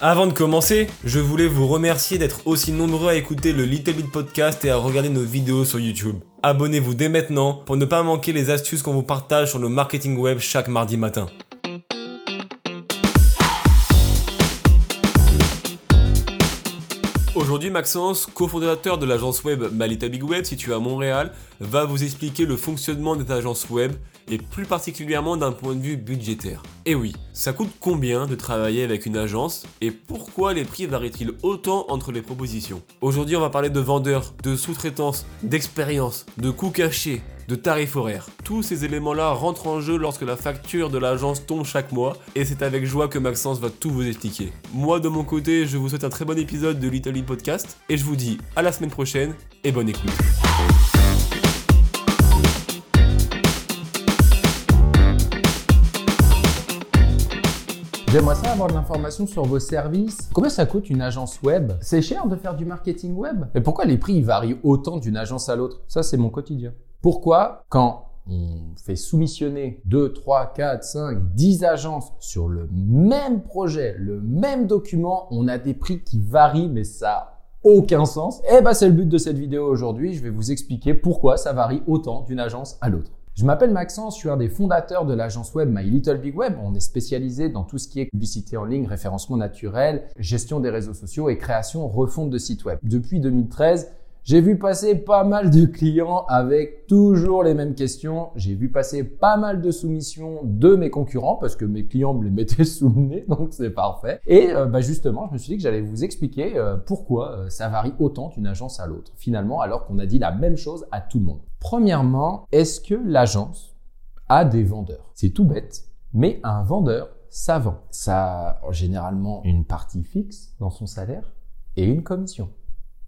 Avant de commencer, je voulais vous remercier d'être aussi nombreux à écouter le Little Bit Podcast et à regarder nos vidéos sur YouTube. Abonnez-vous dès maintenant pour ne pas manquer les astuces qu'on vous partage sur le marketing web chaque mardi matin. Aujourd'hui, Maxence, cofondateur de l'agence web Malita Big Web située à Montréal, va vous expliquer le fonctionnement des agences web et plus particulièrement d'un point de vue budgétaire. Et oui, ça coûte combien de travailler avec une agence et pourquoi les prix varient-ils autant entre les propositions? Aujourd'hui, on va parler de vendeurs, de sous-traitance, d'expérience, de coûts cachés, de tarifs horaires. Tous ces éléments-là rentrent en jeu lorsque la facture de l'agence tombe chaque mois et c'est avec joie que Maxence va tout vous expliquer. Moi de mon côté, je vous souhaite un très bon épisode de Little Podcast et je vous dis à la semaine prochaine et bonne écoute. J'aimerais ça avoir de l'information sur vos services. Combien ça coûte une agence web? C'est cher de faire du marketing web? Et pourquoi les prix varient autant d'une agence à l'autre? Ça, c'est mon quotidien. Pourquoi, quand on fait soumissionner 2, 3, 4, 5, 10 agences sur le même projet, le même document, on a des prix qui varient, mais ça aucun sens? Eh ben, c'est le but de cette vidéo aujourd'hui. Je vais vous expliquer pourquoi ça varie autant d'une agence à l'autre. Je m'appelle Maxence, je suis un des fondateurs de l'agence web My Little Big Web. On est spécialisé dans tout ce qui est publicité en ligne, référencement naturel, gestion des réseaux sociaux et création, refonte de sites web. Depuis 2013, j'ai vu passer pas mal de clients avec toujours les mêmes questions. J'ai vu passer pas mal de soumissions de mes concurrents parce que mes clients me les mettaient sous le nez, donc c'est parfait. Et euh, bah justement, je me suis dit que j'allais vous expliquer euh, pourquoi euh, ça varie autant d'une agence à l'autre, finalement, alors qu'on a dit la même chose à tout le monde. Premièrement, est-ce que l'agence a des vendeurs? C'est tout bête, mais un vendeur, ça vend. Ça a généralement une partie fixe dans son salaire et une commission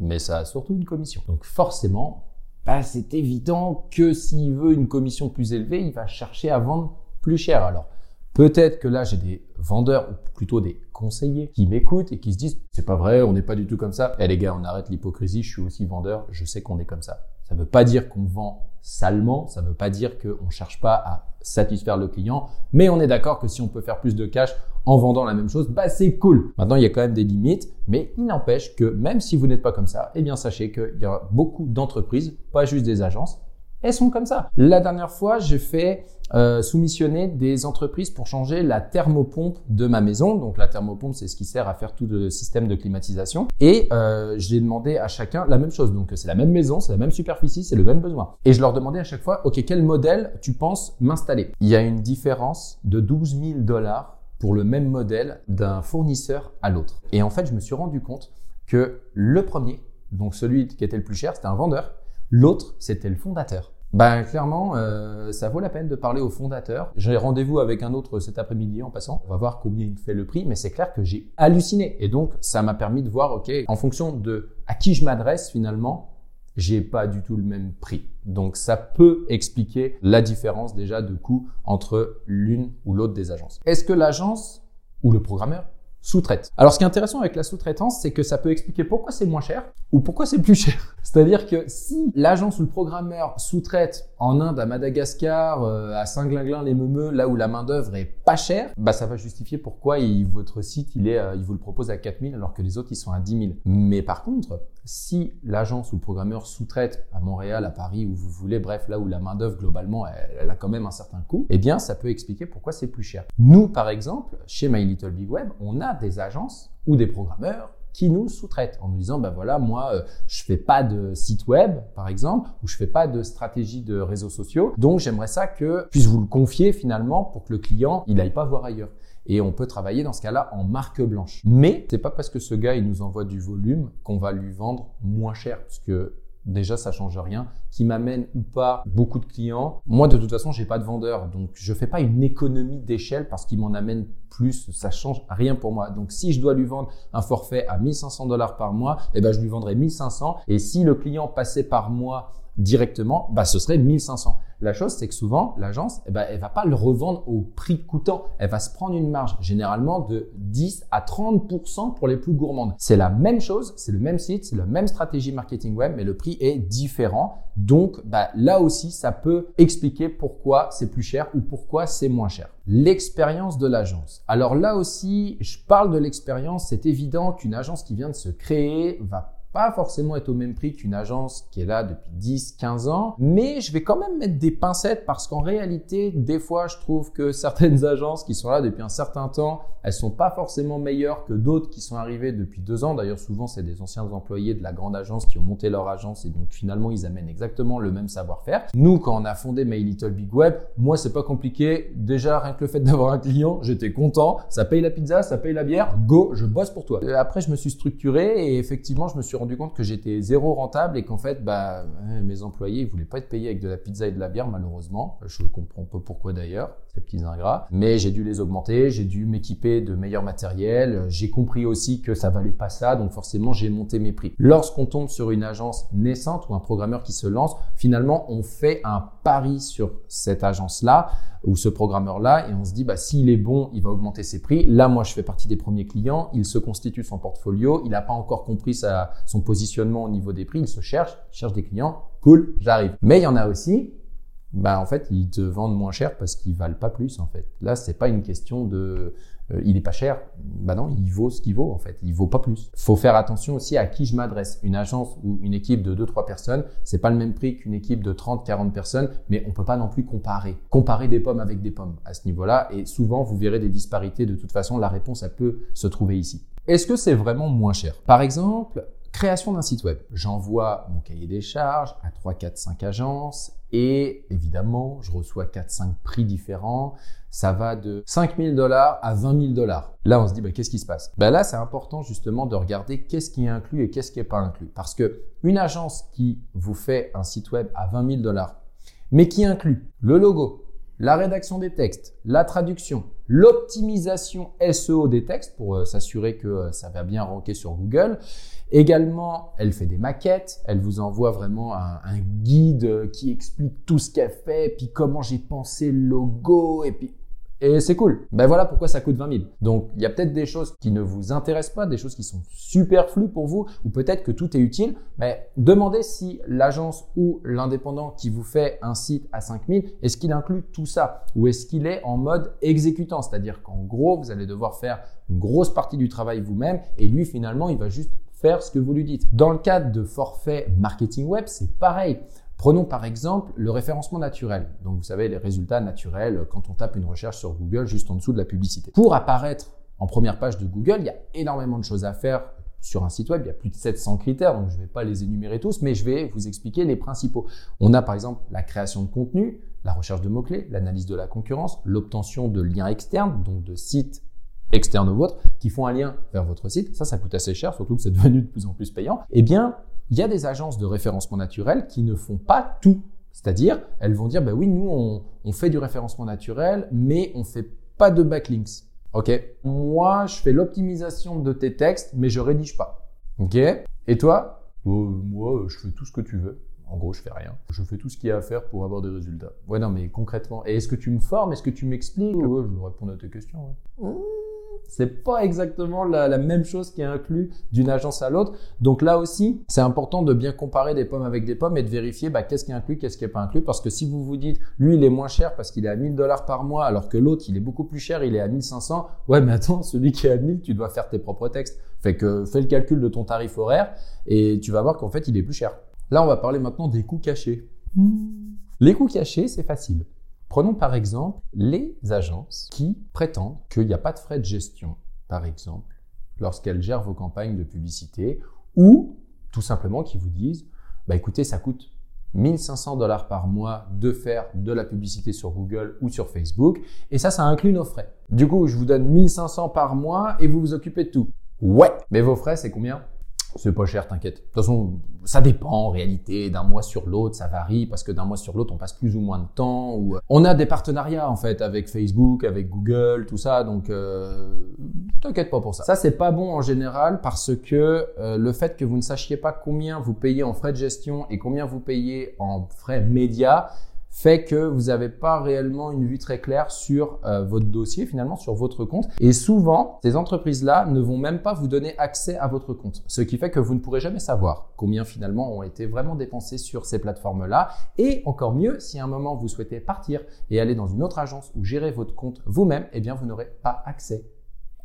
mais ça a surtout une commission. Donc forcément, bah, c'est évident que s'il veut une commission plus élevée, il va chercher à vendre plus cher. Alors peut-être que là j'ai des vendeurs ou plutôt des conseillers qui m'écoutent et qui se disent c'est pas vrai, on n'est pas du tout comme ça. Eh les gars, on arrête l'hypocrisie, je suis aussi vendeur, je sais qu'on est comme ça. Ça ne veut pas dire qu'on vend salement, ça ne veut pas dire qu'on ne cherche pas à satisfaire le client, mais on est d'accord que si on peut faire plus de cash en vendant la même chose, bah c'est cool. Maintenant, il y a quand même des limites, mais il n'empêche que même si vous n'êtes pas comme ça, eh bien sachez qu'il y a beaucoup d'entreprises, pas juste des agences, elles sont comme ça. La dernière fois, j'ai fait euh, soumissionner des entreprises pour changer la thermopompe de ma maison. Donc la thermopompe, c'est ce qui sert à faire tout le système de climatisation. Et euh, j'ai demandé à chacun la même chose. Donc c'est la même maison, c'est la même superficie, c'est le même besoin. Et je leur demandais à chaque fois, OK, quel modèle tu penses m'installer? Il y a une différence de 12 000 dollars pour le même modèle d'un fournisseur à l'autre. Et en fait, je me suis rendu compte que le premier, donc celui qui était le plus cher, c'était un vendeur. L'autre, c'était le fondateur. Ben clairement, euh, ça vaut la peine de parler au fondateur. J'ai rendez-vous avec un autre cet après-midi en passant. On va voir combien il fait le prix, mais c'est clair que j'ai halluciné. Et donc, ça m'a permis de voir, ok, en fonction de à qui je m'adresse finalement, j'ai pas du tout le même prix. Donc, ça peut expliquer la différence déjà de coût entre l'une ou l'autre des agences. Est-ce que l'agence ou le programmeur sous-traite. Alors ce qui est intéressant avec la sous-traitance, c'est que ça peut expliquer pourquoi c'est moins cher ou pourquoi c'est plus cher. C'est-à-dire que si l'agence ou le programmeur sous-traite en Inde, à Madagascar, euh, à Saint-Glinglin, les Meumeux, là où la main d'œuvre est pas chère, bah ça va justifier pourquoi votre site il est, euh, il vous le propose à 4000 alors que les autres ils sont à 10 000. Mais par contre, si l'agence ou le programmeur sous-traite à Montréal, à Paris, où vous voulez, bref, là où la main d'œuvre globalement elle, a quand même un certain coût, eh bien ça peut expliquer pourquoi c'est plus cher. Nous par exemple, chez My Little Big Web, on a des agences ou des programmeurs qui nous sous-traitent en nous disant ben voilà moi euh, je fais pas de site web par exemple ou je fais pas de stratégie de réseaux sociaux donc j'aimerais ça que puisse vous le confier finalement pour que le client il aille pas voir ailleurs et on peut travailler dans ce cas-là en marque blanche. Mais c'est pas parce que ce gars il nous envoie du volume qu'on va lui vendre moins cher parce que déjà ça change rien. Qui m'amène ou pas beaucoup de clients. Moi de toute façon j'ai pas de vendeur, donc je fais pas une économie d'échelle parce qu'il m'en amène plus. Ça change rien pour moi. Donc si je dois lui vendre un forfait à 1500 dollars par mois, eh ben je lui vendrai 1500. Et si le client passait par moi directement, bah, ce serait 1500. La chose, c'est que souvent, l'agence, eh ben, elle va pas le revendre au prix coûtant. Elle va se prendre une marge, généralement de 10 à 30% pour les plus gourmandes. C'est la même chose, c'est le même site, c'est la même stratégie marketing web, mais le prix est différent. Donc, bah, là aussi, ça peut expliquer pourquoi c'est plus cher ou pourquoi c'est moins cher. L'expérience de l'agence. Alors là aussi, je parle de l'expérience. C'est évident qu'une agence qui vient de se créer va pas forcément être au même prix qu'une agence qui est là depuis 10, 15 ans, mais je vais quand même mettre des pincettes parce qu'en réalité, des fois, je trouve que certaines agences qui sont là depuis un certain temps, elles sont pas forcément meilleures que d'autres qui sont arrivées depuis deux ans. D'ailleurs, souvent, c'est des anciens employés de la grande agence qui ont monté leur agence et donc finalement, ils amènent exactement le même savoir-faire. Nous, quand on a fondé My Little Big Web, moi, c'est pas compliqué. Déjà, rien que le fait d'avoir un client, j'étais content. Ça paye la pizza, ça paye la bière. Go, je bosse pour toi. Après, je me suis structuré et effectivement, je me suis rendu compte que j'étais zéro rentable et qu'en fait, bah, mes employés, ils voulaient pas être payés avec de la pizza et de la bière, malheureusement. Je comprends pas pourquoi d'ailleurs, ces petits ingrats. Mais j'ai dû les augmenter, j'ai dû m'équiper de meilleur matériel. J'ai compris aussi que ça valait pas ça, donc forcément, j'ai monté mes prix. Lorsqu'on tombe sur une agence naissante ou un programmeur qui se lance, finalement, on fait un pari sur cette agence-là ou ce programmeur-là et on se dit bah s'il est bon, il va augmenter ses prix. Là, moi, je fais partie des premiers clients. Il se constitue son portfolio. Il n'a pas encore compris sa, son positionnement au niveau des prix. Il se cherche, cherche des clients. Cool, j'arrive. Mais il y en a aussi. Bah en fait, ils te vendent moins cher parce qu'ils valent pas plus en fait. Là, c'est pas une question de euh, il est pas cher. Bah non, il vaut ce qu'il vaut en fait. Il vaut pas plus. Faut faire attention aussi à qui je m'adresse. Une agence ou une équipe de 2-3 personnes, c'est pas le même prix qu'une équipe de 30-40 personnes, mais on peut pas non plus comparer. Comparer des pommes avec des pommes à ce niveau-là. Et souvent, vous verrez des disparités. De toute façon, la réponse, elle peut se trouver ici. Est-ce que c'est vraiment moins cher? Par exemple, création d'un site web. J'envoie mon cahier des charges à 3, 4, 5 agences et évidemment, je reçois 4, 5 prix différents ça va de 5000 dollars à 20 000 dollars. Là, on se dit, bah, qu'est-ce qui se passe? Bah, Là, c'est important justement de regarder qu'est-ce qui est inclus et qu'est-ce qui n'est pas inclus. Parce que une agence qui vous fait un site web à 20 000 dollars, mais qui inclut le logo, la rédaction des textes, la traduction, l'optimisation SEO des textes pour euh, s'assurer que euh, ça va bien ranker sur Google. Également, elle fait des maquettes, elle vous envoie vraiment un, un guide qui explique tout ce qu'elle fait, puis comment j'ai pensé le logo, et puis et c'est cool. Ben voilà pourquoi ça coûte 20 000. Donc il y a peut-être des choses qui ne vous intéressent pas, des choses qui sont superflues pour vous, ou peut-être que tout est utile. Mais demandez si l'agence ou l'indépendant qui vous fait un site à 5 000, est-ce qu'il inclut tout ça? Ou est-ce qu'il est en mode exécutant? C'est-à-dire qu'en gros, vous allez devoir faire une grosse partie du travail vous-même et lui finalement, il va juste faire ce que vous lui dites. Dans le cadre de forfait marketing web, c'est pareil. Prenons par exemple le référencement naturel. Donc vous savez, les résultats naturels quand on tape une recherche sur Google juste en dessous de la publicité. Pour apparaître en première page de Google, il y a énormément de choses à faire sur un site web. Il y a plus de 700 critères, donc je ne vais pas les énumérer tous, mais je vais vous expliquer les principaux. On a par exemple la création de contenu, la recherche de mots-clés, l'analyse de la concurrence, l'obtention de liens externes, donc de sites externes au vôtre, qui font un lien vers votre site. Ça, ça coûte assez cher, surtout que c'est devenu de plus en plus payant. Eh bien, il y a des agences de référencement naturel qui ne font pas tout. C'est-à-dire, elles vont dire, bah oui, nous, on, fait du référencement naturel, mais on fait pas de backlinks. OK? Moi, je fais l'optimisation de tes textes, mais je rédige pas. OK? Et toi? Euh, Moi, je fais tout ce que tu veux. En gros, je fais rien. Je fais tout ce qu'il y a à faire pour avoir des résultats. Ouais, non, mais concrètement. Et est-ce que tu me formes? Est-ce que tu m'expliques? Ouais, je vais répondre à tes questions. Ouais. Mmh c'est pas exactement la, même chose qui est inclus d'une agence à l'autre. Donc là aussi, c'est important de bien comparer des pommes avec des pommes et de vérifier bah, qu'est-ce qui est inclus, qu'est-ce qui est pas inclus. Parce que si vous vous dites, lui, il est moins cher parce qu'il est à 1000 dollars par mois, alors que l'autre, il est beaucoup plus cher, il est à 1500. Ouais, mais attends, celui qui est à 1000, tu dois faire tes propres textes. Fait que fais le calcul de ton tarif horaire et tu vas voir qu'en fait, il est plus cher. Là, on va parler maintenant des coûts cachés. Les coûts cachés, c'est facile. Prenons par exemple les agences qui prétendent qu'il n'y a pas de frais de gestion, par exemple, lorsqu'elles gèrent vos campagnes de publicité, ou tout simplement qui vous disent, bah écoutez, ça coûte 1500 dollars par mois de faire de la publicité sur Google ou sur Facebook, et ça, ça inclut nos frais. Du coup, je vous donne 1500 par mois et vous vous occupez de tout. Ouais, mais vos frais, c'est combien? C'est pas cher, t'inquiète. De toute façon, ça dépend en réalité d'un mois sur l'autre, ça varie parce que d'un mois sur l'autre, on passe plus ou moins de temps. Euh, on a des partenariats en fait avec Facebook, avec Google, tout ça. Donc, euh, t'inquiète pas pour ça. Ça, c'est pas bon en général parce que euh, le fait que vous ne sachiez pas combien vous payez en frais de gestion et combien vous payez en frais médias, fait que vous n'avez pas réellement une vue très claire sur euh, votre dossier, finalement, sur votre compte. Et souvent, ces entreprises-là ne vont même pas vous donner accès à votre compte. Ce qui fait que vous ne pourrez jamais savoir combien finalement ont été vraiment dépensés sur ces plateformes-là. Et encore mieux, si à un moment vous souhaitez partir et aller dans une autre agence ou gérer votre compte vous-même, eh bien, vous n'aurez pas accès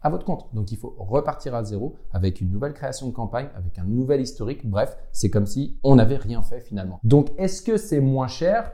à votre compte. Donc il faut repartir à zéro avec une nouvelle création de campagne, avec un nouvel historique. Bref, c'est comme si on n'avait rien fait finalement. Donc est-ce que c'est moins cher?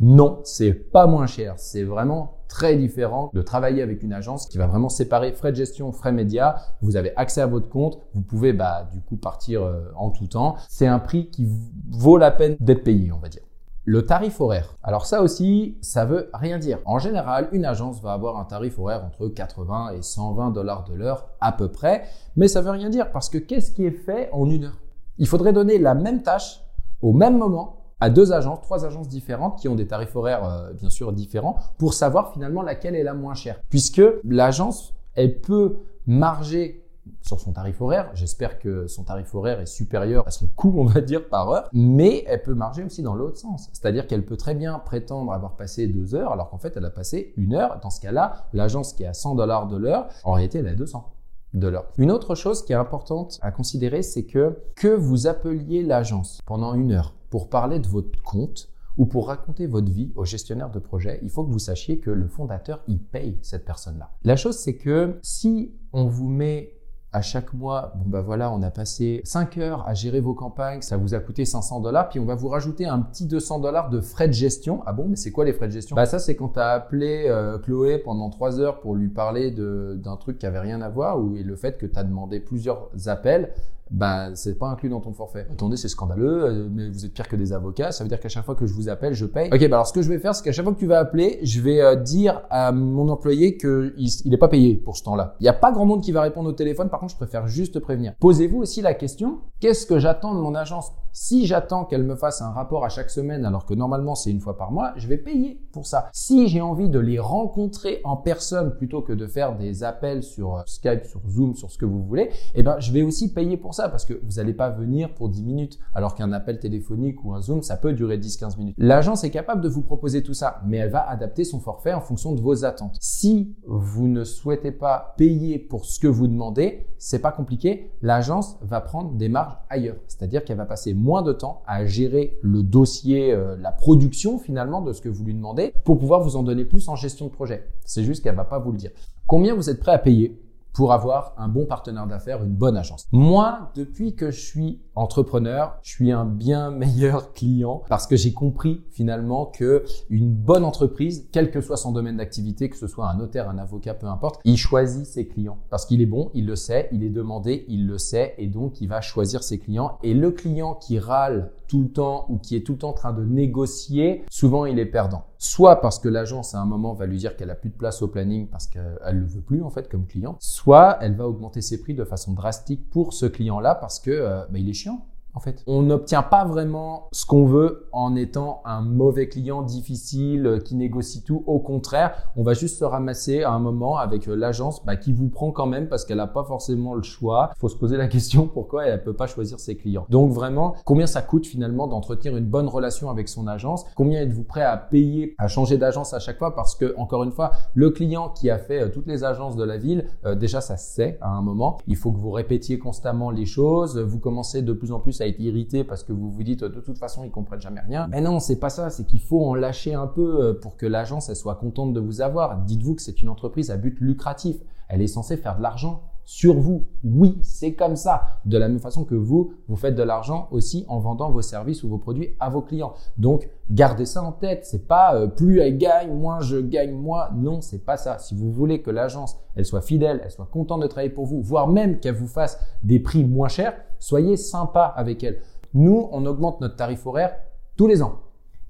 Non, c'est pas moins cher. C'est vraiment très différent de travailler avec une agence qui va vraiment séparer frais de gestion, frais médias. Vous avez accès à votre compte. Vous pouvez, bah, du coup, partir euh, en tout temps. C'est un prix qui vaut la peine d'être payé, on va dire. Le tarif horaire. Alors ça aussi, ça veut rien dire. En général, une agence va avoir un tarif horaire entre 80 et 120 dollars de l'heure à peu près, mais ça veut rien dire parce que qu'est-ce qui est fait en une heure? Il faudrait donner la même tâche au même moment à deux agences, trois agences différentes qui ont des tarifs horaires euh, bien sûr différents pour savoir finalement laquelle est la moins chère. Puisque l'agence, elle peut marger sur son tarif horaire. J'espère que son tarif horaire est supérieur à son coût, on va dire, par heure. Mais elle peut marger aussi dans l'autre sens. C'est-à-dire qu'elle peut très bien prétendre avoir passé deux heures, alors qu'en fait, elle a passé une heure. Dans ce cas-là, l'agence qui est à 100 dollars de l'heure, en réalité, elle est à 200 de l'heure. Une autre chose qui est importante à considérer, c'est que que vous appeliez l'agence pendant une heure pour parler de votre compte ou pour raconter votre vie au gestionnaire de projet, il faut que vous sachiez que le fondateur, il paye cette personne-là. La chose, c'est que si on vous met à chaque mois, bon bah voilà, on a passé 5 heures à gérer vos campagnes, ça vous a coûté 500 dollars, puis on va vous rajouter un petit 200 dollars de frais de gestion. Ah bon, mais c'est quoi les frais de gestion? Bah ça c'est quand tu as appelé euh, Chloé pendant 3 heures pour lui parler d'un truc qui avait rien à voir, ou et le fait que tu as demandé plusieurs appels, bah c'est pas inclus dans ton forfait. Attendez, c'est scandaleux, euh, mais vous êtes pire que des avocats, ça veut dire qu'à chaque fois que je vous appelle, je paye. Ok, bah alors ce que je vais faire, c'est qu'à chaque fois que tu vas appeler, je vais euh, dire à mon employé qu'il il est pas payé pour ce temps-là. Il y a pas grand monde qui va répondre au téléphone, par contre, je préfère juste prévenir. Posez-vous aussi la question, qu'est-ce que j'attends de mon agence? Si j'attends qu'elle me fasse un rapport à chaque semaine, alors que normalement c'est une fois par mois, je vais payer pour ça. Si j'ai envie de les rencontrer en personne plutôt que de faire des appels sur euh, Skype, sur Zoom, sur ce que vous voulez, eh ben je vais aussi payer pour ça parce que vous n'allez pas venir pour 10 minutes alors qu'un appel téléphonique ou un Zoom, ça peut durer 10-15 minutes. L'agence est capable de vous proposer tout ça, mais elle va adapter son forfait en fonction de vos attentes. Si vous ne souhaitez pas payer pour ce que vous demandez, c'est pas compliqué, l'agence va prendre des marges ailleurs. C'est-à-dire qu'elle va passer moins de temps à gérer le dossier, euh, la production finalement de ce que vous lui demandez pour pouvoir vous en donner plus en gestion de projet. C'est juste qu'elle va pas vous le dire. Combien vous êtes prêt à payer pour avoir un bon partenaire d'affaires, une bonne agence. Moi, depuis que je suis entrepreneur, je suis un bien meilleur client parce que j'ai compris finalement que une bonne entreprise, quel que soit son domaine d'activité, que ce soit un notaire, un avocat, peu importe, il choisit ses clients parce qu'il est bon, il le sait, il est demandé, il le sait et donc il va choisir ses clients. Et le client qui râle tout le temps ou qui est tout le temps en train de négocier, souvent il est perdant. Soit parce que l'agence à un moment va lui dire qu'elle a plus de place au planning parce qu'elle le veut plus en fait comme client, soit elle va augmenter ses prix de façon drastique pour ce client-là parce que euh, bah, il est chiant en fait. On n'obtient pas vraiment ce qu'on veut en étant un mauvais client difficile euh, qui négocie tout. Au contraire, on va juste se ramasser à un moment avec euh, l'agence bah, qui vous prend quand même parce qu'elle n'a pas forcément le choix. Il faut se poser la question pourquoi elle ne peut pas choisir ses clients? Donc vraiment, combien ça coûte finalement d'entretenir une bonne relation avec son agence? Combien êtes-vous prêt à payer, à changer d'agence à chaque fois? Parce que encore une fois, le client qui a fait euh, toutes les agences de la ville, déjà ça se sait à un moment. Il faut que vous répétiez constamment les choses. Vous commencez de plus en plus à été irrité parce que vous vous dites de toute façon ils comprennent jamais rien. Mais non, c'est pas ça, c'est qu'il faut en lâcher un peu euh, pour que l'agence elle soit contente de vous avoir. Dites-vous que c'est une entreprise à but lucratif. Elle est censée faire de l'argent sur vous. Oui, c'est comme ça. De la même façon que vous, vous faites de l'argent aussi en vendant vos services ou vos produits à vos clients. Donc, gardez ça en tête. C'est pas euh, plus elle gagne, moins je gagne moi. Non, c'est pas ça. Si vous voulez que l'agence, elle soit fidèle, elle soit contente de travailler pour vous, voire même qu'elle vous fasse des prix moins chers, soyez sympa avec elle. Nous, on augmente notre tarif horaire tous les ans.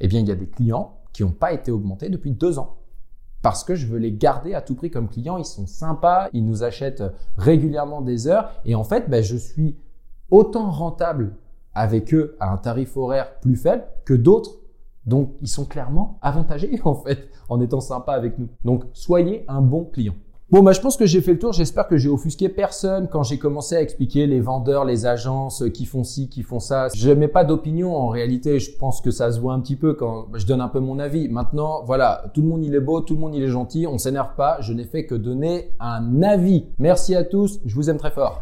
Eh bien, il y a des clients qui n'ont pas été augmentés depuis deux ans parce que je veux les garder à tout prix comme clients. Ils sont sympas, ils nous achètent régulièrement des heures et en fait, ben, je suis autant rentables avec eux à un tarif horaire plus faible que d'autres. Donc, ils sont clairement avantagés en fait en étant sympas avec nous. Donc, soyez un bon client. Bon, bah, je pense que j'ai fait le tour. J'espère que j'ai offusqué personne quand j'ai commencé à expliquer les vendeurs, les agences euh, qui font ci, qui font ça. Je mets pas d'opinion en réalité. Je pense que ça se voit un petit peu quand je donne un peu mon avis. Maintenant, voilà, tout le monde il est beau, tout le monde il est gentil. On s'énerve pas. Je n'ai fait que donner un avis. Merci à tous. Je vous aime très fort.